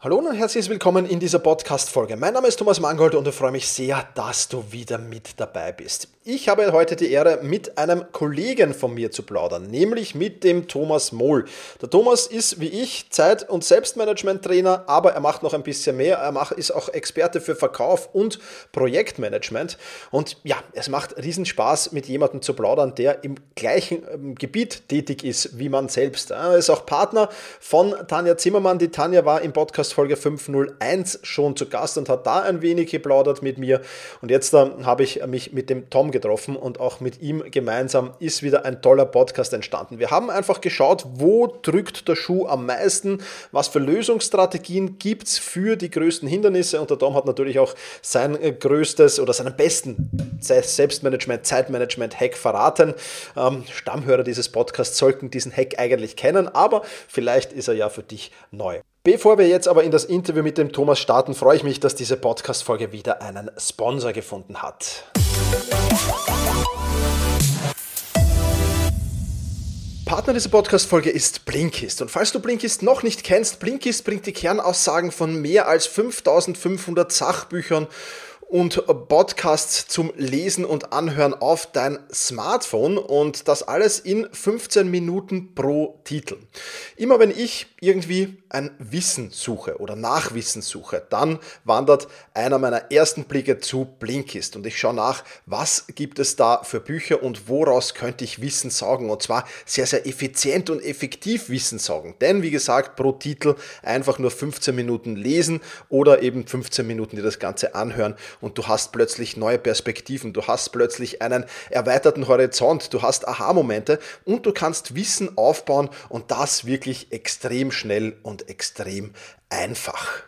Hallo und herzlich willkommen in dieser Podcast-Folge. Mein Name ist Thomas Mangold und ich freue mich sehr, dass du wieder mit dabei bist. Ich habe heute die Ehre, mit einem Kollegen von mir zu plaudern, nämlich mit dem Thomas Mohl. Der Thomas ist wie ich Zeit- und Selbstmanagement-Trainer, aber er macht noch ein bisschen mehr. Er macht, ist auch Experte für Verkauf und Projektmanagement. Und ja, es macht riesen Spaß, mit jemandem zu plaudern, der im gleichen ähm, Gebiet tätig ist wie man selbst. Er ist auch Partner von Tanja Zimmermann. Die Tanja war im Podcast Folge 501 schon zu Gast und hat da ein wenig geplaudert mit mir. Und jetzt äh, habe ich mich mit dem Tom getroffen und auch mit ihm gemeinsam ist wieder ein toller Podcast entstanden. Wir haben einfach geschaut, wo drückt der Schuh am meisten, was für Lösungsstrategien gibt es für die größten Hindernisse. Und der Tom hat natürlich auch sein äh, größtes oder seinen besten Selbstmanagement, Zeitmanagement-Hack verraten. Ähm, Stammhörer dieses Podcasts sollten diesen Hack eigentlich kennen, aber vielleicht ist er ja für dich neu. Bevor wir jetzt aber in das Interview mit dem Thomas starten, freue ich mich, dass diese Podcast-Folge wieder einen Sponsor gefunden hat. Partner dieser Podcast-Folge ist Blinkist. Und falls du Blinkist noch nicht kennst, Blinkist bringt die Kernaussagen von mehr als 5500 Sachbüchern und Podcasts zum Lesen und Anhören auf dein Smartphone und das alles in 15 Minuten pro Titel. Immer wenn ich irgendwie ein Wissen suche oder Nachwissen suche, dann wandert einer meiner ersten Blicke zu Blinkist und ich schaue nach, was gibt es da für Bücher und woraus könnte ich Wissen saugen? Und zwar sehr, sehr effizient und effektiv Wissen saugen. Denn wie gesagt, pro Titel einfach nur 15 Minuten lesen oder eben 15 Minuten dir das Ganze anhören und du hast plötzlich neue Perspektiven, du hast plötzlich einen erweiterten Horizont, du hast Aha-Momente und du kannst Wissen aufbauen und das wirklich extrem schnell und extrem einfach.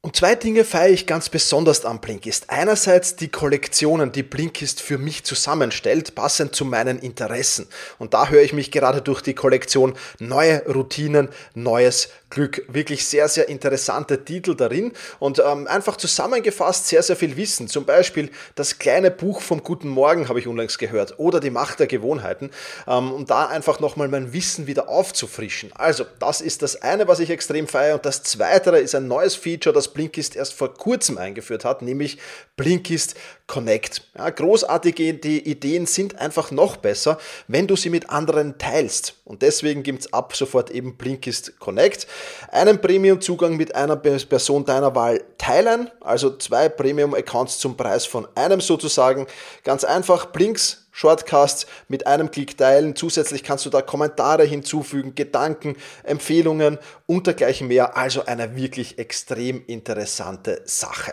Und zwei Dinge feiere ich ganz besonders am Blinkist. Einerseits die Kollektionen, die Blinkist für mich zusammenstellt, passend zu meinen Interessen. Und da höre ich mich gerade durch die Kollektion Neue Routinen, Neues Glück. Wirklich sehr, sehr interessante Titel darin und ähm, einfach zusammengefasst sehr, sehr viel Wissen. Zum Beispiel das kleine Buch vom Guten Morgen habe ich unlängst gehört oder die Macht der Gewohnheiten, ähm, um da einfach nochmal mein Wissen wieder aufzufrischen. Also, das ist das eine, was ich extrem feiere und das zweite ist ein neues Feature, das Blinkist erst vor kurzem eingeführt hat, nämlich Blinkist Connect. Ja, großartige Ideen sind einfach noch besser, wenn du sie mit anderen teilst. Und deswegen gibt es ab sofort eben Blinkist Connect. Einen Premium-Zugang mit einer Person deiner Wahl teilen, also zwei Premium-Accounts zum Preis von einem sozusagen. Ganz einfach, Blinks Shortcasts mit einem Klick teilen. Zusätzlich kannst du da Kommentare hinzufügen, Gedanken, Empfehlungen und dergleichen mehr. Also eine wirklich extrem interessante Sache.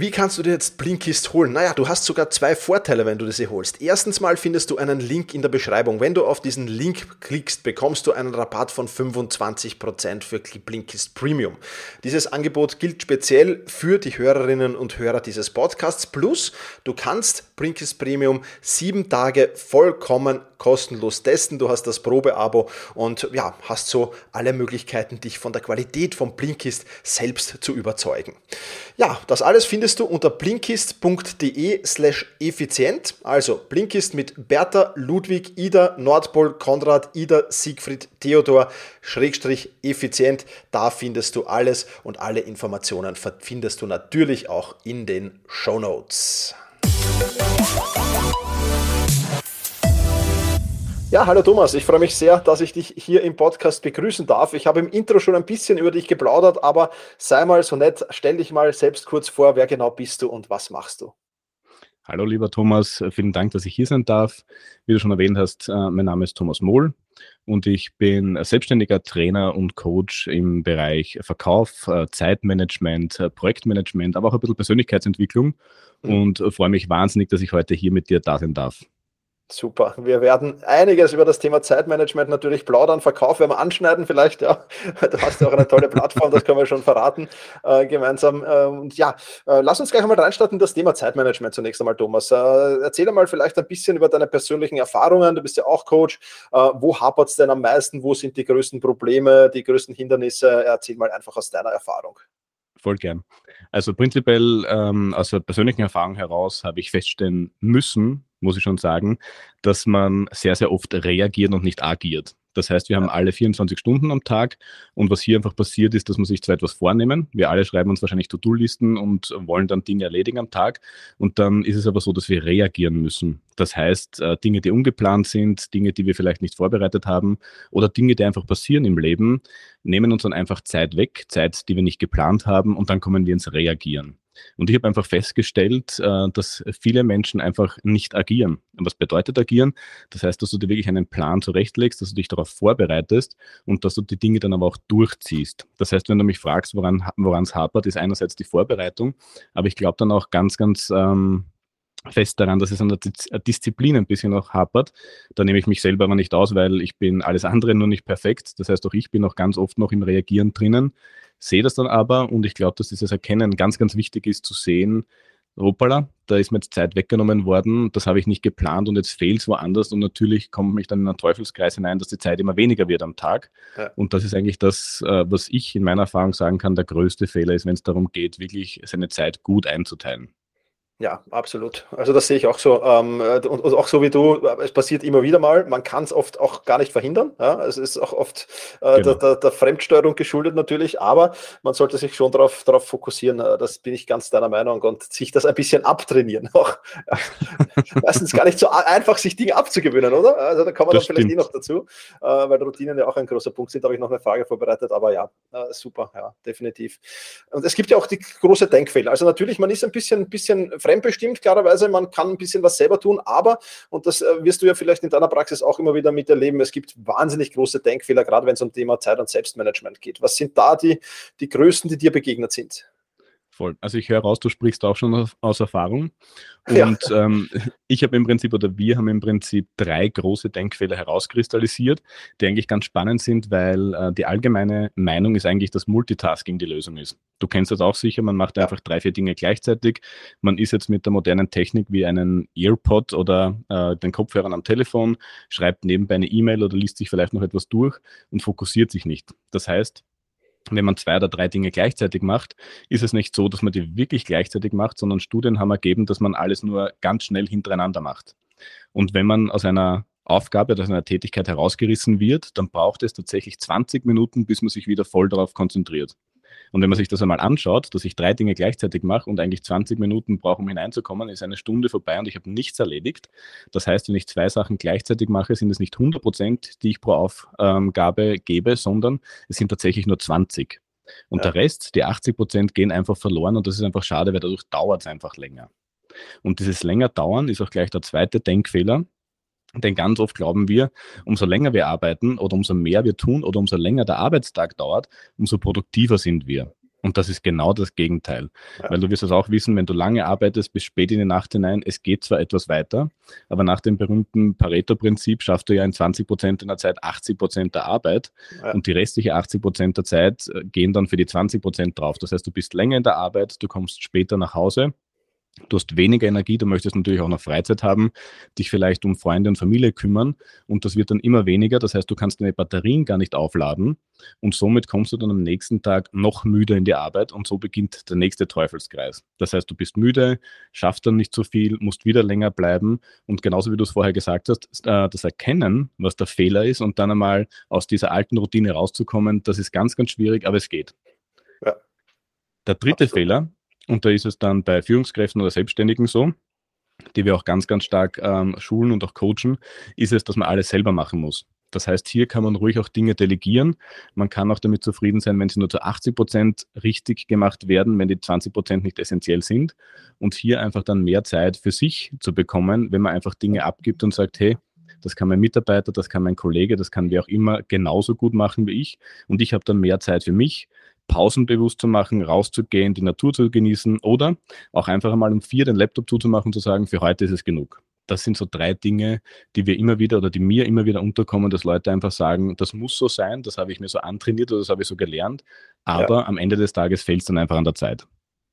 Wie kannst du dir jetzt Blinkist holen? Naja, du hast sogar zwei Vorteile, wenn du sie holst. Erstens mal findest du einen Link in der Beschreibung. Wenn du auf diesen Link klickst, bekommst du einen Rabatt von 25% für Blinkist Premium. Dieses Angebot gilt speziell für die Hörerinnen und Hörer dieses Podcasts. Plus, du kannst Blinkist Premium sieben Tage vollkommen kostenlos testen. Du hast das Probeabo und ja, hast so alle Möglichkeiten, dich von der Qualität von Blinkist selbst zu überzeugen. Ja, das alles findest findest du unter blinkist.de slash effizient. Also Blinkist mit Bertha, Ludwig, Ida, Nordpol, Konrad, Ida, Siegfried, Theodor, Schrägstrich effizient. Da findest du alles und alle Informationen findest du natürlich auch in den Show Notes. Ja, hallo Thomas, ich freue mich sehr, dass ich dich hier im Podcast begrüßen darf. Ich habe im Intro schon ein bisschen über dich geplaudert, aber sei mal so nett, stell dich mal selbst kurz vor, wer genau bist du und was machst du? Hallo lieber Thomas, vielen Dank, dass ich hier sein darf. Wie du schon erwähnt hast, äh, mein Name ist Thomas Mohl und ich bin selbstständiger Trainer und Coach im Bereich Verkauf, äh, Zeitmanagement, äh, Projektmanagement, aber auch ein bisschen Persönlichkeitsentwicklung mhm. und freue mich wahnsinnig, dass ich heute hier mit dir da sein darf. Super. Wir werden einiges über das Thema Zeitmanagement natürlich plaudern. Verkauf werden wir anschneiden vielleicht. Ja, du hast ja auch eine tolle Plattform, das können wir schon verraten äh, gemeinsam. Äh, und ja, äh, lass uns gleich einmal reinstarten in das Thema Zeitmanagement zunächst einmal, Thomas. Äh, erzähl einmal vielleicht ein bisschen über deine persönlichen Erfahrungen. Du bist ja auch Coach. Äh, wo hapert es denn am meisten? Wo sind die größten Probleme, die größten Hindernisse? Erzähl mal einfach aus deiner Erfahrung. Voll gern. Also prinzipiell ähm, aus der persönlichen Erfahrung heraus habe ich feststellen müssen, muss ich schon sagen, dass man sehr, sehr oft reagiert und nicht agiert. Das heißt, wir haben alle 24 Stunden am Tag und was hier einfach passiert ist, dass man sich zwar etwas vornehmen. Wir alle schreiben uns wahrscheinlich To-Do-Listen und wollen dann Dinge erledigen am Tag und dann ist es aber so, dass wir reagieren müssen. Das heißt, äh, Dinge, die ungeplant sind, Dinge, die wir vielleicht nicht vorbereitet haben oder Dinge, die einfach passieren im Leben, nehmen uns dann einfach Zeit weg, Zeit, die wir nicht geplant haben und dann kommen wir ins Reagieren. Und ich habe einfach festgestellt, äh, dass viele Menschen einfach nicht agieren. Und was bedeutet agieren? Das heißt, dass du dir wirklich einen Plan zurechtlegst, dass du dich darauf vorbereitest und dass du die Dinge dann aber auch durchziehst. Das heißt, wenn du mich fragst, woran es hapert, ist einerseits die Vorbereitung, aber ich glaube dann auch ganz, ganz ähm, fest daran, dass es an der Disziplin ein bisschen noch hapert. Da nehme ich mich selber aber nicht aus, weil ich bin alles andere nur nicht perfekt. Das heißt, auch ich bin auch ganz oft noch im Reagieren drinnen, sehe das dann aber und ich glaube, dass dieses Erkennen ganz, ganz wichtig ist zu sehen, hoppala, da ist mir jetzt Zeit weggenommen worden, das habe ich nicht geplant und jetzt fehlt es woanders und natürlich kommt mich dann in einen Teufelskreis hinein, dass die Zeit immer weniger wird am Tag. Ja. Und das ist eigentlich das, äh, was ich in meiner Erfahrung sagen kann, der größte Fehler ist, wenn es darum geht, wirklich seine Zeit gut einzuteilen. Ja, absolut. Also das sehe ich auch so. Ähm, und, und, auch so wie du, es passiert immer wieder mal. Man kann es oft auch gar nicht verhindern. Ja? Es ist auch oft äh, genau. der, der, der, Fremdsteuerung geschuldet natürlich, aber man sollte sich schon darauf, darauf fokussieren. Äh, das bin ich ganz deiner Meinung und sich das ein bisschen abtrainieren. Auch. Meistens gar nicht so einfach, sich Dinge abzugewöhnen, oder? Also da kommen wir dann vielleicht eh noch dazu, äh, weil Routinen ja auch ein großer Punkt sind. Da habe ich noch eine Frage vorbereitet, aber ja, äh, super, ja, definitiv. Und es gibt ja auch die große Denkfehler. Also natürlich, man ist ein bisschen, bisschen fremdbestimmt, klarerweise. Man kann ein bisschen was selber tun, aber, und das äh, wirst du ja vielleicht in deiner Praxis auch immer wieder miterleben, es gibt wahnsinnig große Denkfehler, gerade wenn es um Thema Zeit- und Selbstmanagement geht. Was sind da die, die größten, die dir begegnet sind? Voll. Also ich höre raus, du sprichst auch schon aus, aus Erfahrung. Und ja. ähm, ich habe im Prinzip oder wir haben im Prinzip drei große Denkfehler herauskristallisiert, die eigentlich ganz spannend sind, weil äh, die allgemeine Meinung ist eigentlich, dass Multitasking die Lösung ist. Du kennst das auch sicher, man macht einfach drei, vier Dinge gleichzeitig. Man ist jetzt mit der modernen Technik wie einen Earpod oder äh, den Kopfhörern am Telefon, schreibt nebenbei eine E-Mail oder liest sich vielleicht noch etwas durch und fokussiert sich nicht. Das heißt, wenn man zwei oder drei Dinge gleichzeitig macht, ist es nicht so, dass man die wirklich gleichzeitig macht, sondern Studien haben ergeben, dass man alles nur ganz schnell hintereinander macht. Und wenn man aus einer Aufgabe, aus einer Tätigkeit herausgerissen wird, dann braucht es tatsächlich 20 Minuten, bis man sich wieder voll darauf konzentriert. Und wenn man sich das einmal anschaut, dass ich drei Dinge gleichzeitig mache und eigentlich 20 Minuten brauche, um hineinzukommen, ist eine Stunde vorbei und ich habe nichts erledigt. Das heißt, wenn ich zwei Sachen gleichzeitig mache, sind es nicht 100 Prozent, die ich pro Aufgabe gebe, sondern es sind tatsächlich nur 20. Und ja. der Rest, die 80 Prozent, gehen einfach verloren und das ist einfach schade, weil dadurch dauert es einfach länger. Und dieses länger dauern ist auch gleich der zweite Denkfehler, denn ganz oft glauben wir, umso länger wir arbeiten oder umso mehr wir tun oder umso länger der Arbeitstag dauert, umso produktiver sind wir. Und das ist genau das Gegenteil. Ja. Weil du wirst es auch wissen, wenn du lange arbeitest, bis spät in die Nacht hinein, es geht zwar etwas weiter, aber nach dem berühmten Pareto-Prinzip schaffst du ja in 20 Prozent der Zeit 80 Prozent der Arbeit ja. und die restliche 80 Prozent der Zeit äh, gehen dann für die 20 Prozent drauf. Das heißt, du bist länger in der Arbeit, du kommst später nach Hause Du hast weniger Energie, du möchtest natürlich auch noch Freizeit haben, dich vielleicht um Freunde und Familie kümmern und das wird dann immer weniger. Das heißt, du kannst deine Batterien gar nicht aufladen und somit kommst du dann am nächsten Tag noch müder in die Arbeit und so beginnt der nächste Teufelskreis. Das heißt, du bist müde, schaffst dann nicht so viel, musst wieder länger bleiben und genauso wie du es vorher gesagt hast, äh, das Erkennen, was der Fehler ist und dann einmal aus dieser alten Routine rauszukommen, das ist ganz, ganz schwierig, aber es geht. Ja. Der dritte Absolut. Fehler und da ist es dann bei Führungskräften oder Selbstständigen so, die wir auch ganz, ganz stark ähm, schulen und auch coachen, ist es, dass man alles selber machen muss. Das heißt, hier kann man ruhig auch Dinge delegieren. Man kann auch damit zufrieden sein, wenn sie nur zu 80 Prozent richtig gemacht werden, wenn die 20 Prozent nicht essentiell sind. Und hier einfach dann mehr Zeit für sich zu bekommen, wenn man einfach Dinge abgibt und sagt, hey, das kann mein Mitarbeiter, das kann mein Kollege, das kann wer auch immer genauso gut machen wie ich. Und ich habe dann mehr Zeit für mich. Pausen bewusst zu machen, rauszugehen, die Natur zu genießen oder auch einfach einmal um vier den Laptop zuzumachen und zu sagen, für heute ist es genug. Das sind so drei Dinge, die wir immer wieder oder die mir immer wieder unterkommen, dass Leute einfach sagen, das muss so sein, das habe ich mir so antrainiert oder das habe ich so gelernt, aber ja. am Ende des Tages fällt es dann einfach an der Zeit.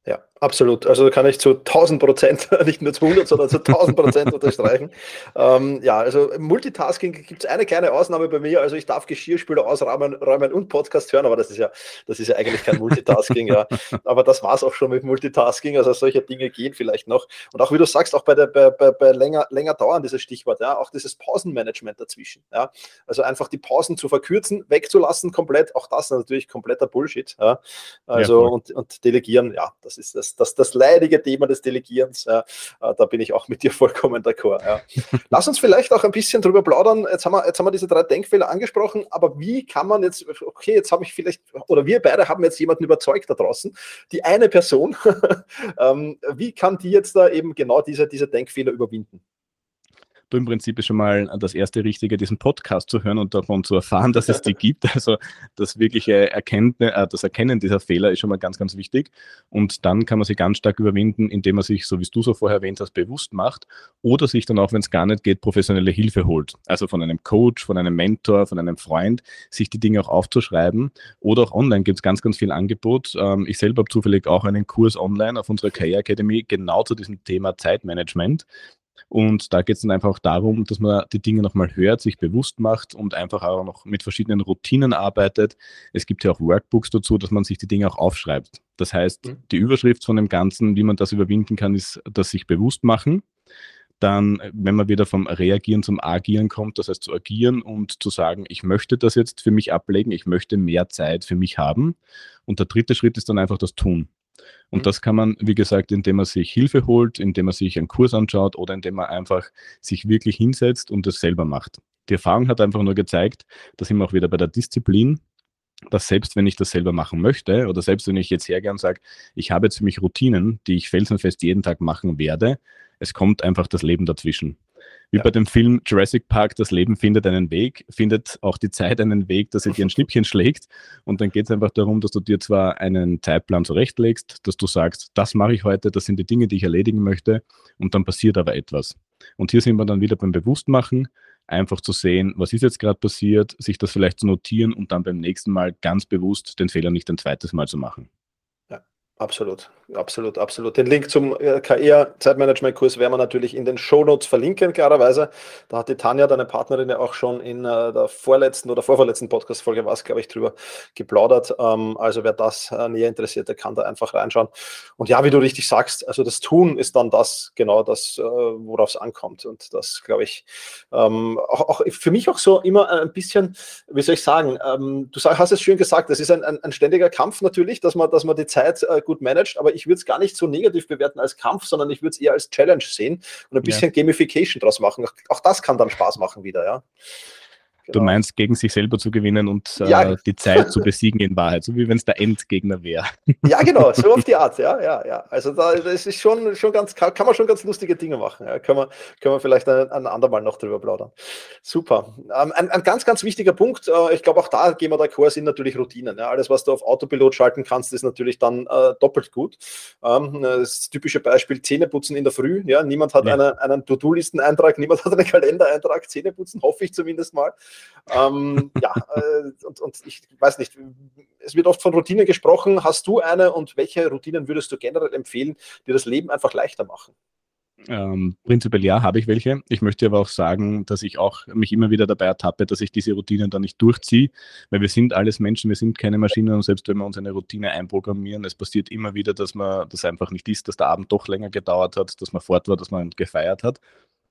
Ja, Absolut. Also kann ich zu 1000 Prozent, nicht nur zu 100, sondern zu 1000 Prozent unterstreichen. Ähm, ja, also Multitasking gibt es eine kleine Ausnahme bei mir. Also ich darf Geschirrspüler ausräumen räumen und Podcast hören, aber das ist ja, das ist ja eigentlich kein Multitasking. ja. Aber das war es auch schon mit Multitasking. Also solche Dinge gehen vielleicht noch. Und auch wie du sagst, auch bei, der, bei, bei, bei länger, länger dauern, dieses Stichwort, ja, auch dieses Pausenmanagement dazwischen. Ja. Also einfach die Pausen zu verkürzen, wegzulassen komplett. Auch das ist natürlich kompletter Bullshit. Ja. Also ja, und, und delegieren, ja, das ist das das, das, das leidige Thema des Delegierens, ja, äh, da bin ich auch mit dir vollkommen d'accord. Ja. Lass uns vielleicht auch ein bisschen drüber plaudern. Jetzt haben, wir, jetzt haben wir diese drei Denkfehler angesprochen, aber wie kann man jetzt, okay, jetzt habe ich vielleicht, oder wir beide haben jetzt jemanden überzeugt da draußen, die eine Person, ähm, wie kann die jetzt da eben genau diese, diese Denkfehler überwinden? Du im Prinzip schon mal das erste Richtige, diesen Podcast zu hören und davon zu erfahren, dass es die gibt. Also das wirkliche Erkennen, äh, das Erkennen dieser Fehler ist schon mal ganz, ganz wichtig. Und dann kann man sie ganz stark überwinden, indem man sich, so wie du so vorher erwähnt hast, bewusst macht oder sich dann auch, wenn es gar nicht geht, professionelle Hilfe holt. Also von einem Coach, von einem Mentor, von einem Freund, sich die Dinge auch aufzuschreiben. Oder auch online gibt es ganz, ganz viel Angebot. Ähm, ich selber habe zufällig auch einen Kurs online auf unserer Karriere Academy genau zu diesem Thema Zeitmanagement. Und da geht es dann einfach darum, dass man die Dinge nochmal hört, sich bewusst macht und einfach auch noch mit verschiedenen Routinen arbeitet. Es gibt ja auch Workbooks dazu, dass man sich die Dinge auch aufschreibt. Das heißt, mhm. die Überschrift von dem Ganzen, wie man das überwinden kann, ist das sich bewusst machen. Dann, wenn man wieder vom Reagieren zum Agieren kommt, das heißt zu agieren und zu sagen, ich möchte das jetzt für mich ablegen, ich möchte mehr Zeit für mich haben. Und der dritte Schritt ist dann einfach das Tun. Und mhm. das kann man, wie gesagt, indem man sich Hilfe holt, indem man sich einen Kurs anschaut oder indem man einfach sich wirklich hinsetzt und das selber macht. Die Erfahrung hat einfach nur gezeigt, dass immer auch wieder bei der Disziplin, dass selbst wenn ich das selber machen möchte oder selbst wenn ich jetzt hergehe und sage, ich habe jetzt für mich Routinen, die ich felsenfest jeden Tag machen werde, es kommt einfach das Leben dazwischen. Wie ja. bei dem Film Jurassic Park, das Leben findet einen Weg, findet auch die Zeit einen Weg, dass sie dir ein Schnippchen schlägt. Und dann geht es einfach darum, dass du dir zwar einen Zeitplan zurechtlegst, dass du sagst, das mache ich heute, das sind die Dinge, die ich erledigen möchte. Und dann passiert aber etwas. Und hier sind wir dann wieder beim Bewusstmachen, einfach zu sehen, was ist jetzt gerade passiert, sich das vielleicht zu notieren und dann beim nächsten Mal ganz bewusst den Fehler nicht ein zweites Mal zu machen. Absolut, absolut, absolut. Den Link zum äh, KR-Zeitmanagement-Kurs werden wir natürlich in den Shownotes verlinken, klarerweise. Da hat die Tanja, deine Partnerin, ja auch schon in äh, der vorletzten oder vorvorletzten Podcast-Folge was, glaube ich, drüber geplaudert. Ähm, also wer das äh, näher interessiert, der kann da einfach reinschauen. Und ja, wie du richtig sagst, also das Tun ist dann das, genau das, worauf es ankommt. Und das, glaube ich, ähm, auch, für mich auch so immer ein bisschen, wie soll ich sagen, ähm, du hast es schön gesagt, das ist ein, ein, ein ständiger Kampf natürlich, dass man, dass man die Zeit gut managt, aber ich würde es gar nicht so negativ bewerten als Kampf, sondern ich würde es eher als Challenge sehen und ein bisschen ja. Gamification draus machen. Auch das kann dann Spaß machen wieder, ja. Genau. Du meinst, gegen sich selber zu gewinnen und äh, ja. die Zeit zu besiegen in Wahrheit, so wie wenn es der Endgegner wäre. Ja, genau, so auf die Art, ja, ja, ja. Also da das ist schon, schon ganz, kann, kann man schon ganz lustige Dinge machen. Ja. Können, wir, können wir vielleicht ein, ein andermal noch drüber plaudern. Super. Ähm, ein, ein, ganz, ganz wichtiger Punkt, äh, ich glaube auch da gehen wir d'accord, sind natürlich Routinen. Ja. Alles, was du auf Autopilot schalten kannst, ist natürlich dann äh, doppelt gut. Ähm, das typische Beispiel Zähneputzen in der Früh. Ja. Niemand hat ja. eine, einen To-Do-Listen-Eintrag, niemand hat einen Kalendereintrag, Zähneputzen, hoffe ich zumindest mal. Ähm, ja, äh, und, und ich weiß nicht, es wird oft von Routinen gesprochen. Hast du eine und welche Routinen würdest du generell empfehlen, die das Leben einfach leichter machen? Ähm, prinzipiell ja, habe ich welche. Ich möchte aber auch sagen, dass ich auch mich immer wieder dabei ertappe, dass ich diese Routinen dann nicht durchziehe, weil wir sind alles Menschen, wir sind keine Maschinen und selbst wenn wir uns eine Routine einprogrammieren, es passiert immer wieder, dass man das einfach nicht ist, dass der Abend doch länger gedauert hat, dass man fort war, dass man gefeiert hat.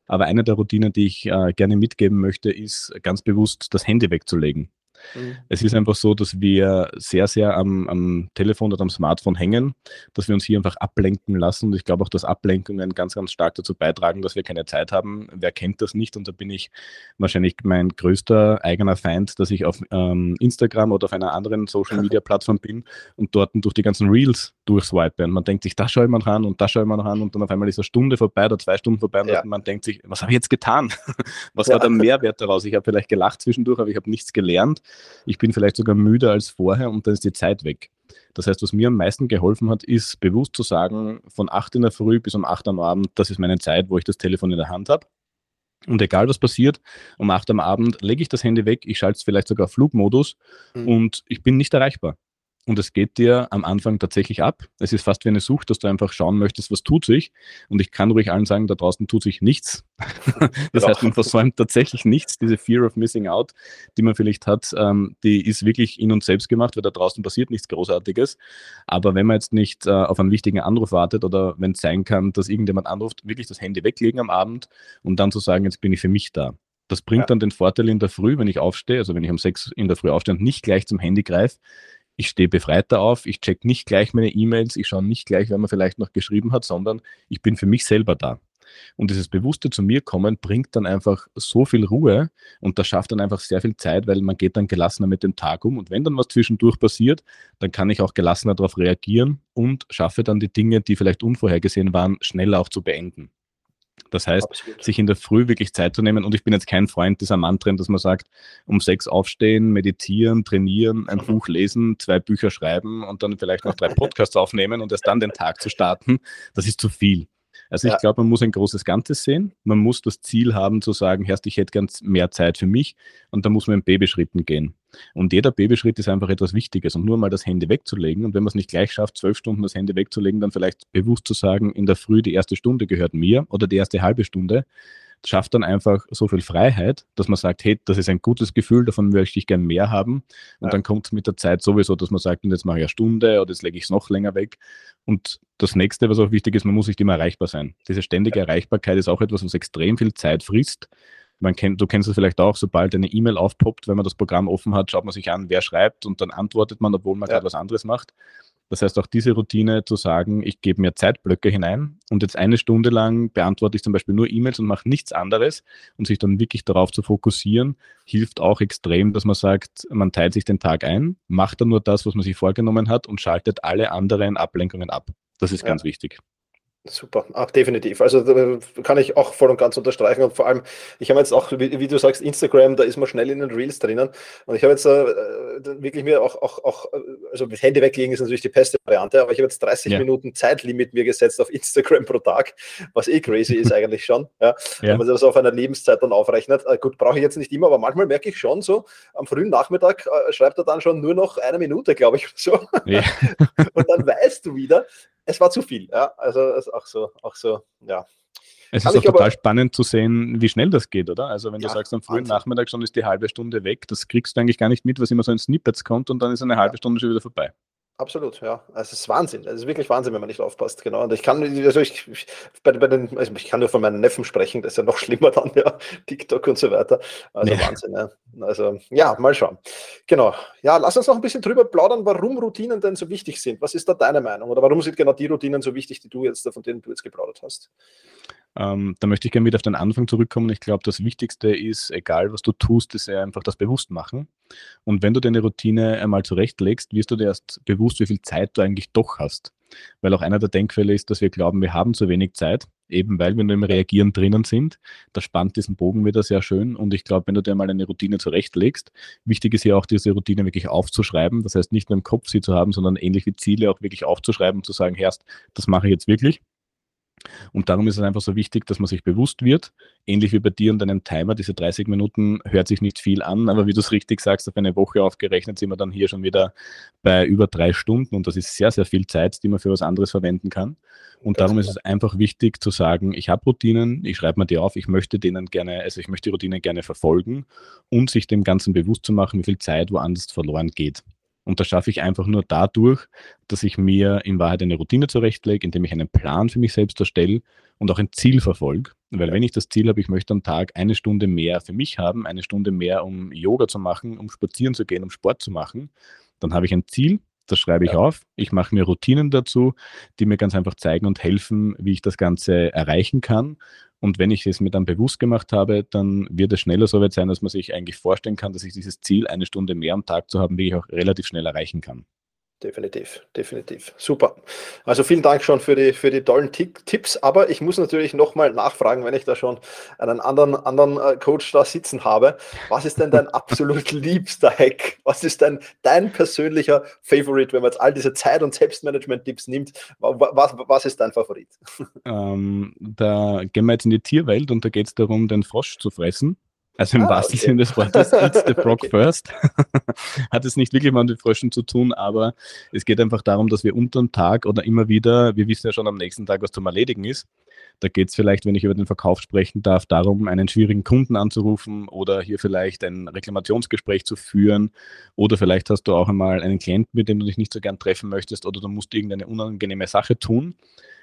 Aber eine der Routinen, die ich äh, gerne mitgeben möchte, ist ganz bewusst das Handy wegzulegen. Mhm. Es ist einfach so, dass wir sehr, sehr am, am, Telefon oder am Smartphone hängen, dass wir uns hier einfach ablenken lassen. Und ich glaube auch, dass Ablenkungen ganz, ganz stark dazu beitragen, dass wir keine Zeit haben. Wer kennt das nicht? Und da bin ich wahrscheinlich mein größter eigener Feind, dass ich auf ähm, Instagram oder auf einer anderen Social Media Plattform bin und dort durch die ganzen Reels durchswipe. Und man denkt sich, da schaue ich mal noch an und da schaue ich mal noch an und dann auf einmal ist eine Stunde vorbei oder zwei Stunden vorbei und ja. man denkt sich, was habe ich jetzt getan? was ja. war der Mehrwert daraus? Ich habe vielleicht gelacht zwischendurch, aber ich habe nichts gelernt. Ich bin vielleicht sogar müder als vorher und dann ist die Zeit weg. Das heißt, was mir am meisten geholfen hat, ist bewusst zu sagen, von 8 in der Früh bis um 8 am Abend, das ist meine Zeit, wo ich das Telefon in der Hand habe. Und egal was passiert, um 8 am Abend lege ich das Handy weg, ich schalte es vielleicht sogar auf Flugmodus mhm. und ich bin nicht erreichbar. Und es geht dir am Anfang tatsächlich ab. Es ist fast wie eine Sucht, dass du einfach schauen möchtest, was tut sich. Und ich kann ruhig allen sagen, da draußen tut sich nichts. das genau. heißt, man versäumt tatsächlich nichts. Diese Fear of Missing Out, die man vielleicht hat, ähm, die ist wirklich in uns selbst gemacht, weil da draußen passiert nichts Großartiges. Aber wenn man jetzt nicht äh, auf einen wichtigen Anruf wartet oder wenn es sein kann, dass irgendjemand anruft, wirklich das Handy weglegen am Abend und dann zu sagen, jetzt bin ich für mich da. Das bringt ja. dann den Vorteil in der Früh, wenn ich aufstehe, also wenn ich um sechs in der Früh aufstehe und nicht gleich zum Handy greife, ich stehe befreiter auf, ich check nicht gleich meine E-Mails, ich schaue nicht gleich, wer mir vielleicht noch geschrieben hat, sondern ich bin für mich selber da. Und dieses bewusste zu mir kommen bringt dann einfach so viel Ruhe und das schafft dann einfach sehr viel Zeit, weil man geht dann gelassener mit dem Tag um. Und wenn dann was zwischendurch passiert, dann kann ich auch gelassener darauf reagieren und schaffe dann die Dinge, die vielleicht unvorhergesehen waren, schneller auch zu beenden. Das heißt, Absolut. sich in der Früh wirklich Zeit zu nehmen. Und ich bin jetzt kein Freund dieser Mantren, dass man sagt, um sechs aufstehen, meditieren, trainieren, ein mhm. Buch lesen, zwei Bücher schreiben und dann vielleicht noch drei Podcasts aufnehmen und erst dann den Tag zu starten. Das ist zu viel. Also ich glaube, man muss ein großes Ganzes sehen. Man muss das Ziel haben zu sagen, Herrst, ich hätte ganz mehr Zeit für mich und da muss man in Babyschritten gehen. Und jeder Babyschritt ist einfach etwas Wichtiges und nur mal das Handy wegzulegen und wenn man es nicht gleich schafft, zwölf Stunden das Handy wegzulegen, dann vielleicht bewusst zu sagen, in der Früh die erste Stunde gehört mir oder die erste halbe Stunde, schafft dann einfach so viel Freiheit, dass man sagt, hey, das ist ein gutes Gefühl, davon möchte ich gern mehr haben. Und ja. dann kommt es mit der Zeit sowieso, dass man sagt, und jetzt mache ich eine Stunde oder jetzt lege ich es noch länger weg. Und das nächste, was auch wichtig ist, man muss nicht immer erreichbar sein. Diese ständige. Erreichbarkeit ist auch etwas, was extrem viel Zeit frisst. Man kennt, du kennst es vielleicht auch, sobald eine E-Mail aufpoppt, wenn man das Programm offen hat, schaut man sich an, wer schreibt und dann antwortet man, obwohl man ja. gerade was anderes macht. Das heißt, auch diese Routine zu sagen, ich gebe mir Zeitblöcke hinein und jetzt eine Stunde lang beantworte ich zum Beispiel nur E-Mails und mache nichts anderes und sich dann wirklich darauf zu fokussieren, hilft auch extrem, dass man sagt, man teilt sich den Tag ein, macht dann nur das, was man sich vorgenommen hat und schaltet alle anderen Ablenkungen ab. Das ist ja. ganz wichtig. Super, Ach, definitiv. Also kann ich auch voll und ganz unterstreichen. Und vor allem, ich habe jetzt auch, wie, wie, du sagst, Instagram, da ist man schnell in den Reels drinnen. Und ich habe jetzt äh, wirklich mir auch, auch, auch, also mit Handy weglegen ist natürlich die beste Variante, aber ich habe jetzt 30 ja. Minuten Zeitlimit mir gesetzt auf Instagram pro Tag, was eh crazy ist eigentlich schon. Ja, ja. Wenn man das auf einer Lebenszeit dann aufrechnet. Äh, gut, brauche ich jetzt nicht immer, aber manchmal merke ich schon so, am frühen Nachmittag äh, schreibt er dann schon nur noch eine Minute, glaube ich, so. Ja. und dann weißt du wieder, es war zu viel. Ja, also es ist auch so, auch so, ja. Es ist auch total aber, spannend zu sehen, wie schnell das geht, oder? Also wenn ja, du sagst, am frühen Wahnsinn. Nachmittag schon ist die halbe Stunde weg, das kriegst du eigentlich gar nicht mit, was immer so in Snippets kommt und dann ist eine halbe Stunde schon wieder vorbei. Absolut, ja. Es ist Wahnsinn. Es ist wirklich Wahnsinn, wenn man nicht aufpasst. Genau. Und ich kann, also ich, bei, bei den, also ich kann nur von meinen Neffen sprechen, das ist ja noch schlimmer dann, ja. TikTok und so weiter. Also ja. Wahnsinn, ja. Also, ja, mal schauen. Genau. Ja, lass uns noch ein bisschen drüber plaudern, warum Routinen denn so wichtig sind. Was ist da deine Meinung? Oder warum sind genau die Routinen so wichtig, die du jetzt, von denen du jetzt geplaudert hast? Ähm, da möchte ich gerne wieder auf den Anfang zurückkommen. Ich glaube, das Wichtigste ist, egal was du tust, ist ja einfach das Bewusstmachen. Und wenn du deine Routine einmal zurechtlegst, wirst du dir erst bewusst, wie viel Zeit du eigentlich doch hast. Weil auch einer der Denkfälle ist, dass wir glauben, wir haben zu wenig Zeit, eben weil wir nur im Reagieren drinnen sind. Das spannt diesen Bogen wieder sehr schön. Und ich glaube, wenn du dir mal eine Routine zurechtlegst, wichtig ist ja auch, diese Routine wirklich aufzuschreiben. Das heißt, nicht nur im Kopf sie zu haben, sondern ähnlich wie Ziele auch wirklich aufzuschreiben und zu sagen, Herrst, das mache ich jetzt wirklich und darum ist es einfach so wichtig, dass man sich bewusst wird, ähnlich wie bei dir und deinem Timer, diese 30 Minuten hört sich nicht viel an, aber wie du es richtig sagst, auf eine Woche aufgerechnet sind wir dann hier schon wieder bei über drei Stunden und das ist sehr, sehr viel Zeit, die man für was anderes verwenden kann. Und darum ist es einfach wichtig zu sagen, ich habe Routinen, ich schreibe mir die auf, ich möchte denen gerne, also ich möchte die Routinen gerne verfolgen und sich dem Ganzen bewusst zu machen, wie viel Zeit woanders verloren geht. Und das schaffe ich einfach nur dadurch, dass ich mir in Wahrheit eine Routine zurechtlege, indem ich einen Plan für mich selbst erstelle und auch ein Ziel verfolge. Weil wenn ich das Ziel habe, ich möchte am Tag eine Stunde mehr für mich haben, eine Stunde mehr, um Yoga zu machen, um spazieren zu gehen, um Sport zu machen, dann habe ich ein Ziel, das schreibe ich ja. auf. Ich mache mir Routinen dazu, die mir ganz einfach zeigen und helfen, wie ich das Ganze erreichen kann. Und wenn ich es mir dann bewusst gemacht habe, dann wird es schneller so weit sein, dass man sich eigentlich vorstellen kann, dass ich dieses Ziel, eine Stunde mehr am Tag zu haben, wie ich auch relativ schnell erreichen kann. Definitiv, definitiv. Super. Also vielen Dank schon für die, für die tollen Tipps. Aber ich muss natürlich nochmal nachfragen, wenn ich da schon einen anderen, anderen äh, Coach da sitzen habe. Was ist denn dein absolut liebster Hack? Was ist denn dein persönlicher Favorite, wenn man jetzt all diese Zeit- und Selbstmanagement-Tipps nimmt? Was, was ist dein Favorit? Ähm, da gehen wir jetzt in die Tierwelt und da geht es darum, den Frosch zu fressen. Also im ah, wahrsten okay. Sinne des Wortes, eats the frog okay. first. Hat es nicht wirklich mal mit Fröschen zu tun, aber es geht einfach darum, dass wir unterm Tag oder immer wieder, wir wissen ja schon am nächsten Tag, was zum Erledigen ist. Da geht es vielleicht, wenn ich über den Verkauf sprechen darf, darum, einen schwierigen Kunden anzurufen oder hier vielleicht ein Reklamationsgespräch zu führen. Oder vielleicht hast du auch einmal einen Klienten, mit dem du dich nicht so gern treffen möchtest oder du musst irgendeine unangenehme Sache tun.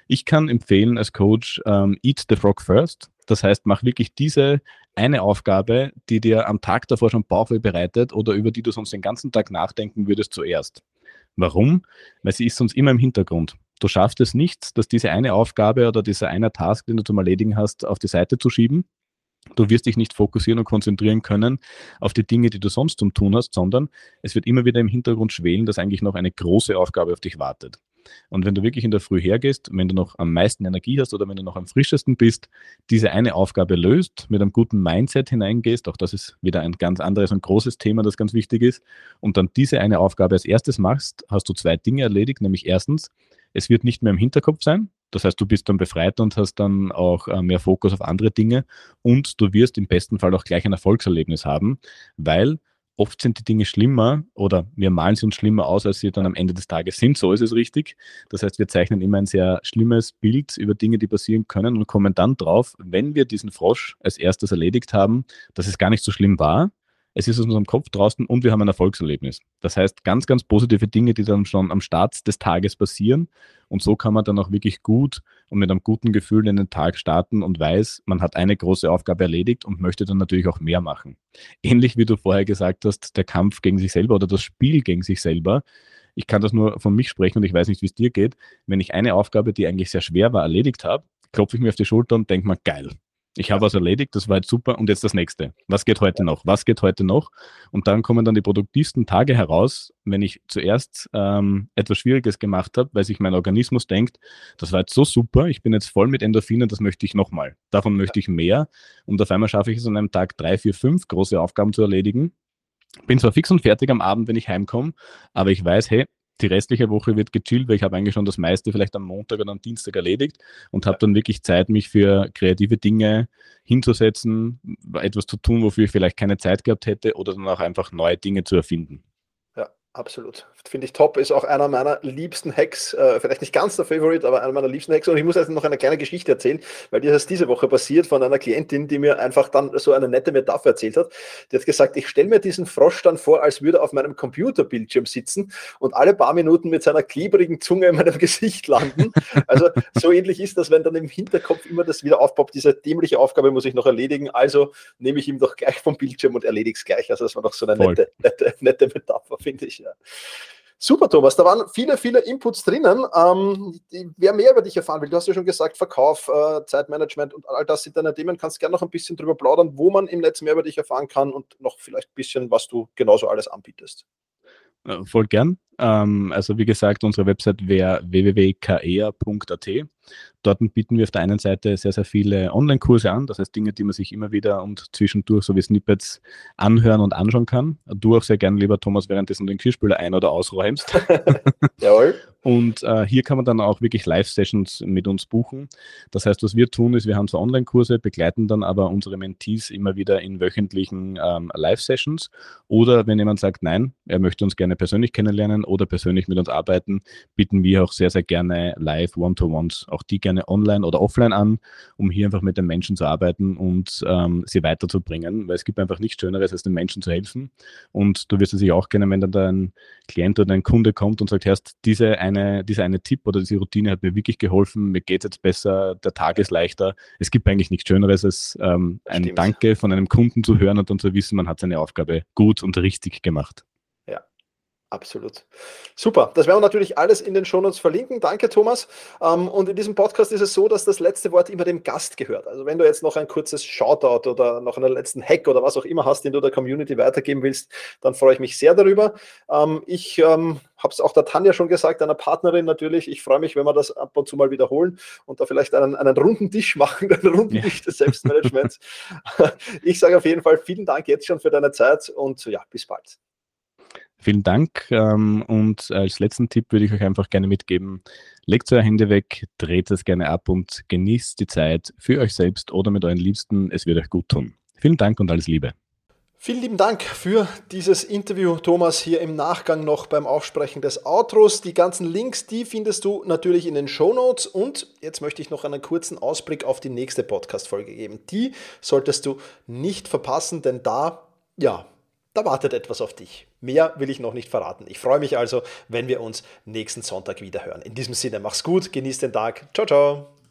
Ich kann empfehlen als Coach, ähm, eat the frog first. Das heißt, mach wirklich diese eine Aufgabe, die dir am Tag davor schon Bauchweh bereitet oder über die du sonst den ganzen Tag nachdenken würdest zuerst. Warum? Weil sie ist sonst immer im Hintergrund. Du schaffst es nicht, dass diese eine Aufgabe oder dieser eine Task, den du zum Erledigen hast, auf die Seite zu schieben. Du wirst dich nicht fokussieren und konzentrieren können auf die Dinge, die du sonst zum Tun hast, sondern es wird immer wieder im Hintergrund schwelen, dass eigentlich noch eine große Aufgabe auf dich wartet. Und wenn du wirklich in der Früh hergehst, wenn du noch am meisten Energie hast oder wenn du noch am frischesten bist, diese eine Aufgabe löst, mit einem guten Mindset hineingehst, auch das ist wieder ein ganz anderes und großes Thema, das ganz wichtig ist, und dann diese eine Aufgabe als erstes machst, hast du zwei Dinge erledigt, nämlich erstens, es wird nicht mehr im Hinterkopf sein, das heißt, du bist dann befreit und hast dann auch äh, mehr Fokus auf andere Dinge und du wirst im besten Fall auch gleich ein Erfolgserlebnis haben, weil oft sind die Dinge schlimmer oder wir malen sie uns schlimmer aus, als sie dann am Ende des Tages sind. So ist es richtig. Das heißt, wir zeichnen immer ein sehr schlimmes Bild über Dinge, die passieren können und kommen dann drauf, wenn wir diesen Frosch als erstes erledigt haben, dass es gar nicht so schlimm war, es ist aus unserem Kopf draußen und wir haben ein Erfolgserlebnis. Das heißt, ganz, ganz positive Dinge, die dann schon am Start des Tages passieren. Und so kann man dann auch wirklich gut und mit einem guten Gefühl in den Tag starten und weiß, man hat eine große Aufgabe erledigt und möchte dann natürlich auch mehr machen. Ähnlich wie du vorher gesagt hast, der Kampf gegen sich selber oder das Spiel gegen sich selber. Ich kann das nur von mich sprechen und ich weiß nicht, wie es dir geht. Wenn ich eine Aufgabe, die eigentlich sehr schwer war, erledigt habe, klopfe ich mir auf die Schulter und denke mir, geil, ich habe was erledigt, das war jetzt super und jetzt das nächste. Was geht heute noch? Was geht heute noch? Und dann kommen dann die produktivsten Tage heraus, wenn ich zuerst ähm, etwas Schwieriges gemacht habe, weil sich mein Organismus denkt, das war jetzt so super, ich bin jetzt voll mit Endorphinen, das möchte ich nochmal. Davon möchte ich mehr. Und auf einmal schaffe ich es an einem Tag drei, vier, fünf große Aufgaben zu erledigen. Bin zwar fix und fertig am Abend, wenn ich heimkomme, aber ich weiß, hey, die restliche Woche wird gechillt, weil ich habe eigentlich schon das meiste vielleicht am Montag oder am Dienstag erledigt und habe dann wirklich Zeit, mich für kreative Dinge hinzusetzen, etwas zu tun, wofür ich vielleicht keine Zeit gehabt hätte oder dann auch einfach neue Dinge zu erfinden. Absolut. Finde ich top. Ist auch einer meiner liebsten Hacks. Äh, vielleicht nicht ganz der Favorite, aber einer meiner liebsten Hacks. Und ich muss jetzt noch eine kleine Geschichte erzählen, weil die ist diese Woche passiert von einer Klientin, die mir einfach dann so eine nette Metapher erzählt hat. Die hat gesagt, ich stelle mir diesen Frosch dann vor, als würde er auf meinem Computerbildschirm sitzen und alle paar Minuten mit seiner klebrigen Zunge in meinem Gesicht landen. Also so ähnlich ist das, wenn dann im Hinterkopf immer das wieder aufpoppt, diese dämliche Aufgabe muss ich noch erledigen. Also nehme ich ihm doch gleich vom Bildschirm und erledige es gleich. Also das war doch so eine nette, nette, nette Metapher, finde ich. Ja. Super, Thomas. Da waren viele, viele Inputs drinnen. Ähm, wer mehr über dich erfahren will, du hast ja schon gesagt, Verkauf, äh, Zeitmanagement und all das sind deine Themen. Kannst gerne noch ein bisschen drüber plaudern, wo man im Netz mehr über dich erfahren kann und noch vielleicht ein bisschen, was du genauso alles anbietest. Äh, voll gern. Ähm, also wie gesagt, unsere Website wäre www.kea.at. Dort bieten wir auf der einen Seite sehr, sehr viele Online-Kurse an, das heißt Dinge, die man sich immer wieder und zwischendurch so wie Snippets anhören und anschauen kann. Du auch sehr gerne, lieber Thomas, währenddessen den Geschirrspüler ein- oder ausräumst. Jawohl. Und äh, hier kann man dann auch wirklich Live-Sessions mit uns buchen. Das heißt, was wir tun, ist, wir haben so Online-Kurse, begleiten dann aber unsere Mentees immer wieder in wöchentlichen ähm, Live-Sessions. Oder wenn jemand sagt, nein, er möchte uns gerne persönlich kennenlernen oder persönlich mit uns arbeiten, bieten wir auch sehr, sehr gerne live One-to-Ones, auch die gerne online oder offline an, um hier einfach mit den Menschen zu arbeiten und ähm, sie weiterzubringen. Weil es gibt einfach nichts Schöneres, als den Menschen zu helfen. Und du wirst es sicher auch kennen, wenn dann ein Klient oder ein Kunde kommt und sagt, Herrst, diese eine dieser eine Tipp oder diese Routine hat mir wirklich geholfen, mir geht es jetzt besser, der Tag ist leichter. Es gibt eigentlich nichts Schöneres, als ähm, ein Danke von einem Kunden zu hören und dann zu wissen, man hat seine Aufgabe gut und richtig gemacht. Absolut. Super. Das werden wir natürlich alles in den Shownotes verlinken. Danke, Thomas. Ähm, und in diesem Podcast ist es so, dass das letzte Wort immer dem Gast gehört. Also wenn du jetzt noch ein kurzes Shoutout oder noch einen letzten Hack oder was auch immer hast, den du der Community weitergeben willst, dann freue ich mich sehr darüber. Ähm, ich ähm, habe es auch der Tanja schon gesagt, einer Partnerin natürlich. Ich freue mich, wenn wir das ab und zu mal wiederholen und da vielleicht einen, einen runden Tisch machen, einen runden ja. Tisch des Selbstmanagements. ich sage auf jeden Fall vielen Dank jetzt schon für deine Zeit und ja, bis bald. Vielen Dank. Ähm, und als letzten Tipp würde ich euch einfach gerne mitgeben, legt eure Hände weg, dreht es gerne ab und genießt die Zeit für euch selbst oder mit euren Liebsten. Es wird euch gut tun. Vielen Dank und alles Liebe. Vielen lieben Dank für dieses Interview, Thomas, hier im Nachgang noch beim Aufsprechen des Outros. Die ganzen Links, die findest du natürlich in den Show Notes und jetzt möchte ich noch einen kurzen Ausblick auf die nächste Podcast-Folge geben. Die solltest du nicht verpassen, denn da, ja, da wartet etwas auf dich. Mehr will ich noch nicht verraten. Ich freue mich also, wenn wir uns nächsten Sonntag wieder hören. In diesem Sinne, mach's gut, genieß den Tag. Ciao, ciao.